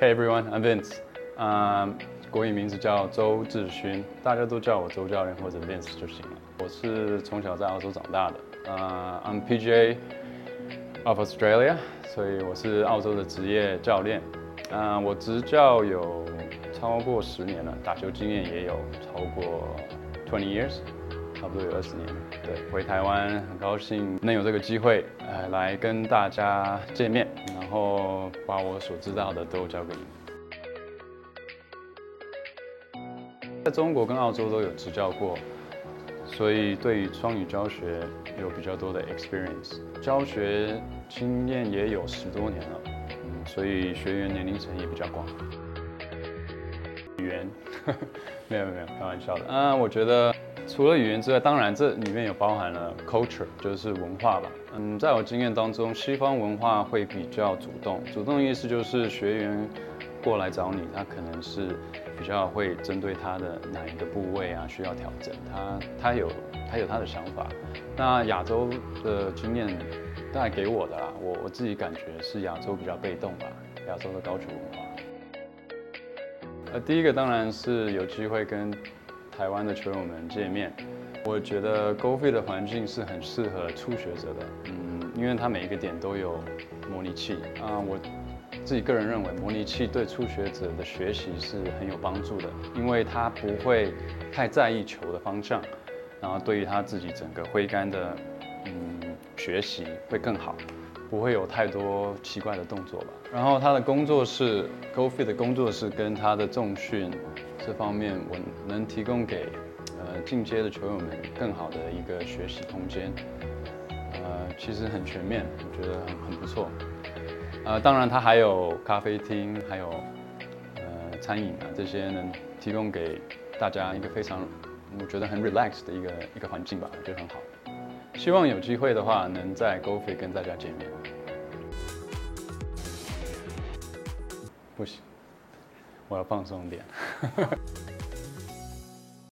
Hey everyone, I'm Vince，啊，国语名字叫周志勋，大家都叫我周教练或者 Vince 就行了。我是从小在澳洲长大的，啊，I'm PGA of Australia，所以我是澳洲的职业教练。啊，我执教有超过十年了，打球经验也有超过 twenty years，差不多有二十年。对，回台湾很高兴能有这个机会，呃，来跟大家见面，然后把我所知道的都交给你们。在中国跟澳洲都有执教过，所以对于双语教学有比较多的 experience，教学经验也有十多年了，嗯，所以学员年龄层也比较广。语言，没有没有，开玩笑的。嗯，我觉得除了语言之外，当然这里面也包含了 culture，就是文化吧。嗯，在我经验当中，西方文化会比较主动，主动意思就是学员过来找你，他可能是。比较会针对他的哪一个部位啊需要调整，他他有他有他的想法。那亚洲的经验带给我的啦，我我自己感觉是亚洲比较被动吧，亚洲的高球文化。呃，第一个当然是有机会跟台湾的球友们见面，我觉得 Go f i 的环境是很适合初学者的，嗯，因为它每一个点都有模拟器啊，我。自己个人认为，模拟器对初学者的学习是很有帮助的，因为他不会太在意球的方向，然后对于他自己整个挥杆的嗯学习会更好，不会有太多奇怪的动作吧。然后他的工作室 GoFit 的工作室跟他的重训这方面，我能提供给呃进阶的球友们更好的一个学习空间，呃，其实很全面，我觉得很很不错。呃，当然，他还有咖啡厅，还有呃餐饮啊，这些能提供给大家一个非常我觉得很 relax 的一个一个环境吧，我觉得很好。希望有机会的话，能在 g o f i 跟大家见面。不行，我要放松点。